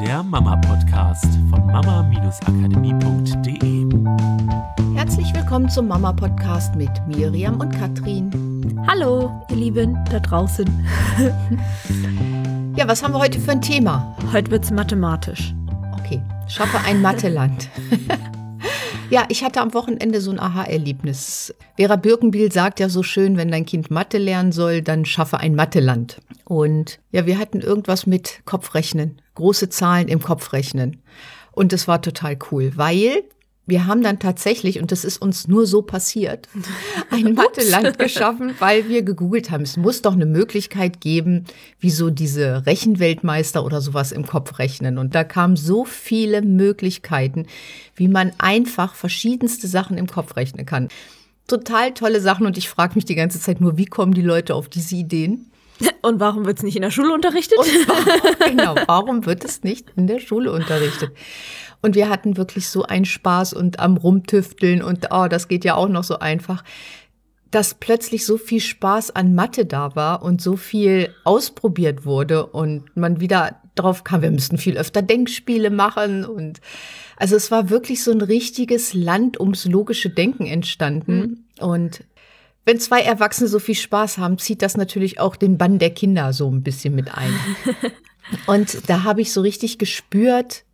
der Mama-Podcast von mama-akademie.de. Herzlich willkommen zum Mama-Podcast mit Miriam und Katrin. Hallo, ihr Lieben da draußen. Ja, was haben wir heute für ein Thema? Heute wird es mathematisch. Okay, schaffe ein Matheland. Ja, ich hatte am Wochenende so ein Aha-Erlebnis. Vera Birkenbiel sagt ja so schön, wenn dein Kind Mathe lernen soll, dann schaffe ein Matheland. Und ja, wir hatten irgendwas mit Kopfrechnen, große Zahlen im Kopfrechnen. Und das war total cool, weil wir haben dann tatsächlich, und das ist uns nur so passiert, ein Matheland geschaffen, weil wir gegoogelt haben. Es muss doch eine Möglichkeit geben, wie so diese Rechenweltmeister oder sowas im Kopf rechnen. Und da kamen so viele Möglichkeiten, wie man einfach verschiedenste Sachen im Kopf rechnen kann. Total tolle Sachen und ich frage mich die ganze Zeit nur, wie kommen die Leute auf diese Ideen? Und warum wird es nicht in der Schule unterrichtet? Warum, genau, warum wird es nicht in der Schule unterrichtet? Und wir hatten wirklich so einen Spaß und am Rumtüfteln und oh, das geht ja auch noch so einfach, dass plötzlich so viel Spaß an Mathe da war und so viel ausprobiert wurde und man wieder drauf kam, wir müssten viel öfter Denkspiele machen und also es war wirklich so ein richtiges Land ums logische Denken entstanden mhm. und wenn zwei Erwachsene so viel Spaß haben, zieht das natürlich auch den Bann der Kinder so ein bisschen mit ein. und da habe ich so richtig gespürt,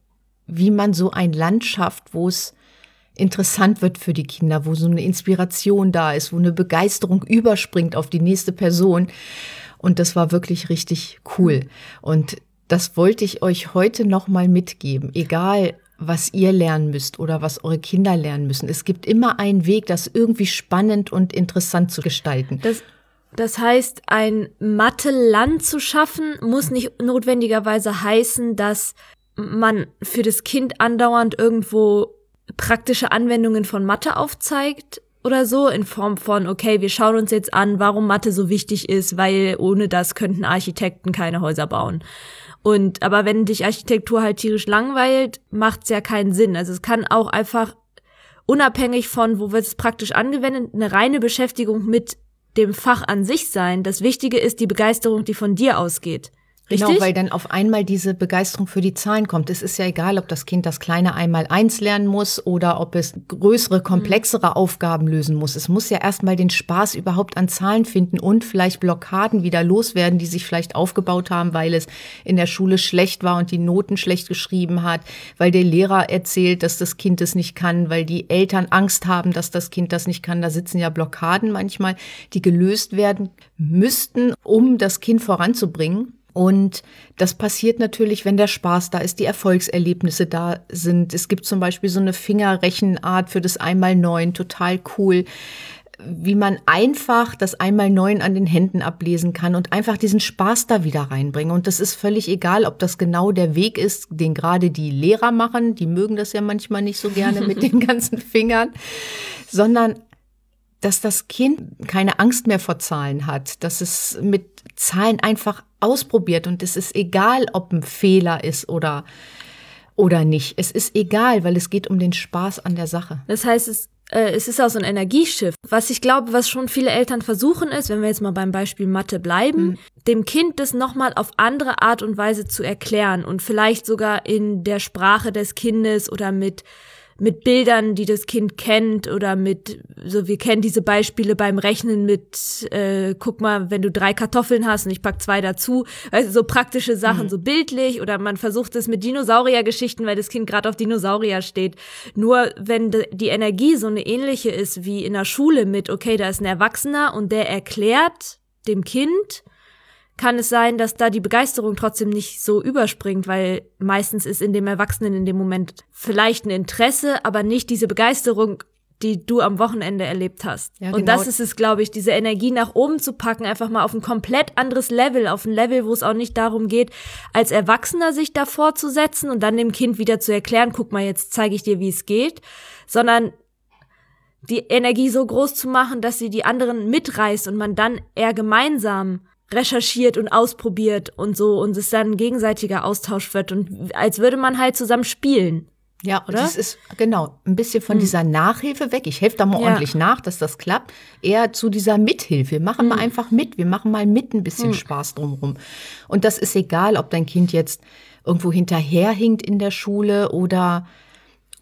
wie man so ein Land schafft, wo es interessant wird für die Kinder, wo so eine Inspiration da ist, wo eine Begeisterung überspringt auf die nächste Person. Und das war wirklich richtig cool. Und das wollte ich euch heute nochmal mitgeben. Egal, was ihr lernen müsst oder was eure Kinder lernen müssen. Es gibt immer einen Weg, das irgendwie spannend und interessant zu gestalten. Das, das heißt, ein Mathe-Land zu schaffen, muss nicht notwendigerweise heißen, dass man für das Kind andauernd irgendwo praktische Anwendungen von Mathe aufzeigt oder so in Form von, okay, wir schauen uns jetzt an, warum Mathe so wichtig ist, weil ohne das könnten Architekten keine Häuser bauen. Und aber wenn dich Architektur halt tierisch langweilt, macht's ja keinen Sinn. Also es kann auch einfach unabhängig von, wo wird es praktisch angewendet, eine reine Beschäftigung mit dem Fach an sich sein. Das Wichtige ist die Begeisterung, die von dir ausgeht. Richtig? Genau, weil dann auf einmal diese Begeisterung für die Zahlen kommt. Es ist ja egal, ob das Kind das kleine einmal eins lernen muss oder ob es größere, komplexere mhm. Aufgaben lösen muss. Es muss ja erstmal den Spaß überhaupt an Zahlen finden und vielleicht Blockaden wieder loswerden, die sich vielleicht aufgebaut haben, weil es in der Schule schlecht war und die Noten schlecht geschrieben hat, weil der Lehrer erzählt, dass das Kind es nicht kann, weil die Eltern Angst haben, dass das Kind das nicht kann. Da sitzen ja Blockaden manchmal, die gelöst werden müssten, um das Kind voranzubringen. Und das passiert natürlich, wenn der Spaß da ist, die Erfolgserlebnisse da sind. Es gibt zum Beispiel so eine Fingerrechenart für das einmal neun, total cool, wie man einfach das einmal neun an den Händen ablesen kann und einfach diesen Spaß da wieder reinbringen. Und das ist völlig egal, ob das genau der Weg ist, den gerade die Lehrer machen. Die mögen das ja manchmal nicht so gerne mit den ganzen Fingern, sondern dass das Kind keine Angst mehr vor Zahlen hat, dass es mit Zahlen einfach ausprobiert und es ist egal, ob ein Fehler ist oder oder nicht. Es ist egal, weil es geht um den Spaß an der Sache. Das heißt, es, äh, es ist auch so ein Energieschiff. Was ich glaube, was schon viele Eltern versuchen ist, wenn wir jetzt mal beim Beispiel Mathe bleiben, mhm. dem Kind das nochmal auf andere Art und Weise zu erklären und vielleicht sogar in der Sprache des Kindes oder mit mit Bildern, die das Kind kennt oder mit, so wir kennen diese Beispiele beim Rechnen mit, äh, guck mal, wenn du drei Kartoffeln hast und ich pack zwei dazu, also so praktische Sachen, mhm. so bildlich oder man versucht es mit Dinosauriergeschichten, weil das Kind gerade auf Dinosaurier steht. Nur wenn die Energie so eine ähnliche ist wie in der Schule mit, okay, da ist ein Erwachsener und der erklärt dem Kind, kann es sein, dass da die Begeisterung trotzdem nicht so überspringt, weil meistens ist in dem Erwachsenen in dem Moment vielleicht ein Interesse, aber nicht diese Begeisterung, die du am Wochenende erlebt hast. Ja, genau. Und das ist es, glaube ich, diese Energie nach oben zu packen, einfach mal auf ein komplett anderes Level, auf ein Level, wo es auch nicht darum geht, als Erwachsener sich davor zu setzen und dann dem Kind wieder zu erklären, guck mal, jetzt zeige ich dir, wie es geht, sondern die Energie so groß zu machen, dass sie die anderen mitreißt und man dann eher gemeinsam recherchiert und ausprobiert und so und es dann ein gegenseitiger Austausch wird und als würde man halt zusammen spielen. Ja, oder? Das ist genau ein bisschen von hm. dieser Nachhilfe weg. Ich helfe da mal ja. ordentlich nach, dass das klappt. Eher zu dieser Mithilfe. Wir machen hm. mal einfach mit. Wir machen mal mit ein bisschen hm. Spaß drumherum. Und das ist egal, ob dein Kind jetzt irgendwo hinterherhinkt in der Schule oder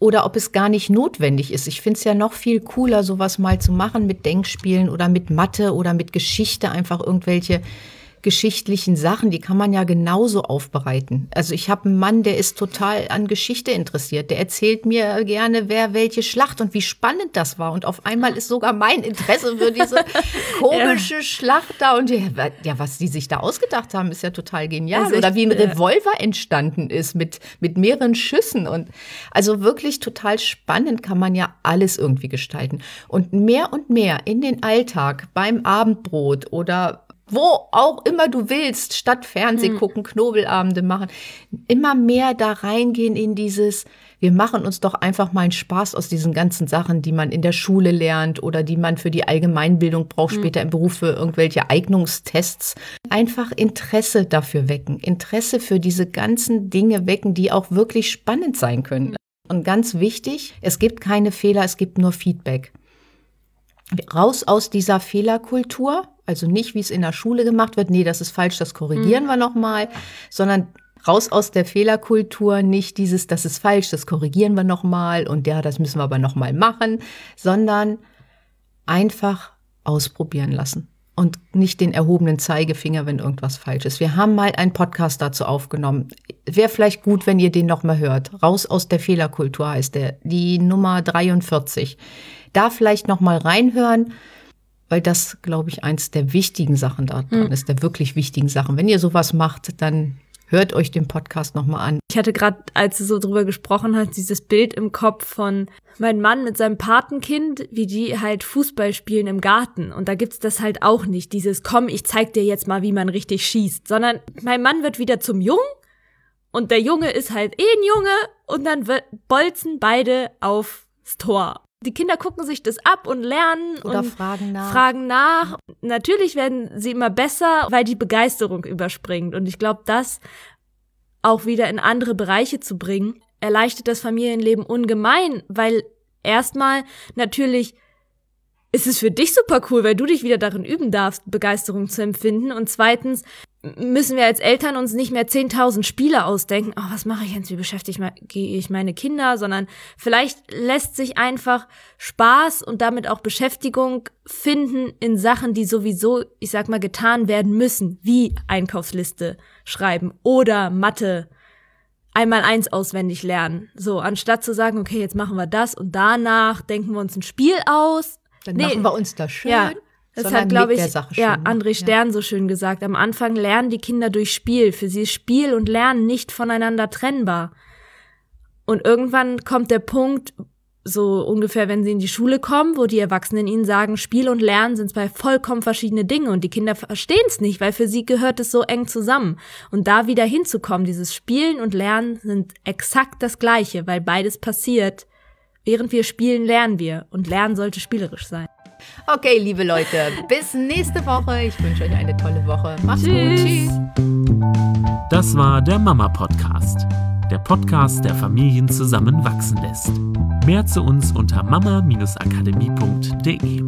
oder ob es gar nicht notwendig ist. Ich finde es ja noch viel cooler, sowas mal zu machen mit Denkspielen oder mit Mathe oder mit Geschichte, einfach irgendwelche geschichtlichen Sachen, die kann man ja genauso aufbereiten. Also ich habe einen Mann, der ist total an Geschichte interessiert. Der erzählt mir gerne, wer welche Schlacht und wie spannend das war. Und auf einmal ist sogar mein Interesse für diese komische ja. Schlacht da. Und die, ja, was die sich da ausgedacht haben, ist ja total genial. Also Oder wie ein Revolver entstanden ist mit, mit mehreren Schüssen. Und also wirklich total spannend kann man ja alles irgendwie gestalten. Und mehr und mehr in den Alltag beim Abendbrot oder wo auch immer du willst, statt Fernsehen hm. gucken, Knobelabende machen, immer mehr da reingehen in dieses, wir machen uns doch einfach mal einen Spaß aus diesen ganzen Sachen, die man in der Schule lernt oder die man für die Allgemeinbildung braucht, hm. später im Beruf für irgendwelche Eignungstests. Einfach Interesse dafür wecken, Interesse für diese ganzen Dinge wecken, die auch wirklich spannend sein können. Und ganz wichtig, es gibt keine Fehler, es gibt nur Feedback. Raus aus dieser Fehlerkultur also nicht, wie es in der Schule gemacht wird, nee, das ist falsch, das korrigieren mhm. wir nochmal, sondern raus aus der Fehlerkultur, nicht dieses, das ist falsch, das korrigieren wir nochmal und ja, das müssen wir aber nochmal machen, sondern einfach ausprobieren lassen und nicht den erhobenen Zeigefinger, wenn irgendwas falsch ist. Wir haben mal einen Podcast dazu aufgenommen. Wäre vielleicht gut, wenn ihr den nochmal hört. Raus aus der Fehlerkultur heißt der, die Nummer 43. Da vielleicht nochmal reinhören weil das, glaube ich, eins der wichtigen Sachen da dran mhm. ist, der wirklich wichtigen Sachen. Wenn ihr sowas macht, dann hört euch den Podcast nochmal an. Ich hatte gerade, als du so drüber gesprochen hast, dieses Bild im Kopf von meinem Mann mit seinem Patenkind, wie die halt Fußball spielen im Garten. Und da gibt's das halt auch nicht, dieses komm, ich zeig dir jetzt mal, wie man richtig schießt, sondern mein Mann wird wieder zum Jungen und der Junge ist halt eh ein Junge und dann bolzen beide aufs Tor die Kinder gucken sich das ab und lernen oder und fragen nach. fragen nach. Natürlich werden sie immer besser, weil die Begeisterung überspringt. Und ich glaube, das auch wieder in andere Bereiche zu bringen, erleichtert das Familienleben ungemein, weil erstmal natürlich ist es für dich super cool, weil du dich wieder darin üben darfst, Begeisterung zu empfinden. Und zweitens müssen wir als Eltern uns nicht mehr 10.000 Spiele ausdenken. Oh, was mache ich jetzt? Wie beschäftige ich meine Kinder? Sondern vielleicht lässt sich einfach Spaß und damit auch Beschäftigung finden in Sachen, die sowieso, ich sag mal, getan werden müssen, wie Einkaufsliste schreiben oder Mathe einmal eins auswendig lernen. So, anstatt zu sagen, okay, jetzt machen wir das und danach denken wir uns ein Spiel aus. Dann nee, machen wir uns das schön. Ja, das hat, glaube ich, ja, André Stern ja. so schön gesagt. Am Anfang lernen die Kinder durch Spiel. Für sie ist Spiel und Lernen nicht voneinander trennbar. Und irgendwann kommt der Punkt, so ungefähr, wenn sie in die Schule kommen, wo die Erwachsenen ihnen sagen, Spiel und Lernen sind zwei vollkommen verschiedene Dinge und die Kinder verstehen es nicht, weil für sie gehört es so eng zusammen. Und da wieder hinzukommen, dieses Spielen und Lernen sind exakt das Gleiche, weil beides passiert. Während wir spielen, lernen wir und Lernen sollte spielerisch sein. Okay, liebe Leute, bis nächste Woche. Ich wünsche euch eine tolle Woche. Macht's Tschüss. gut. Tschüss. Das war der Mama Podcast. Der Podcast, der Familien zusammenwachsen lässt. Mehr zu uns unter mama-akademie.de.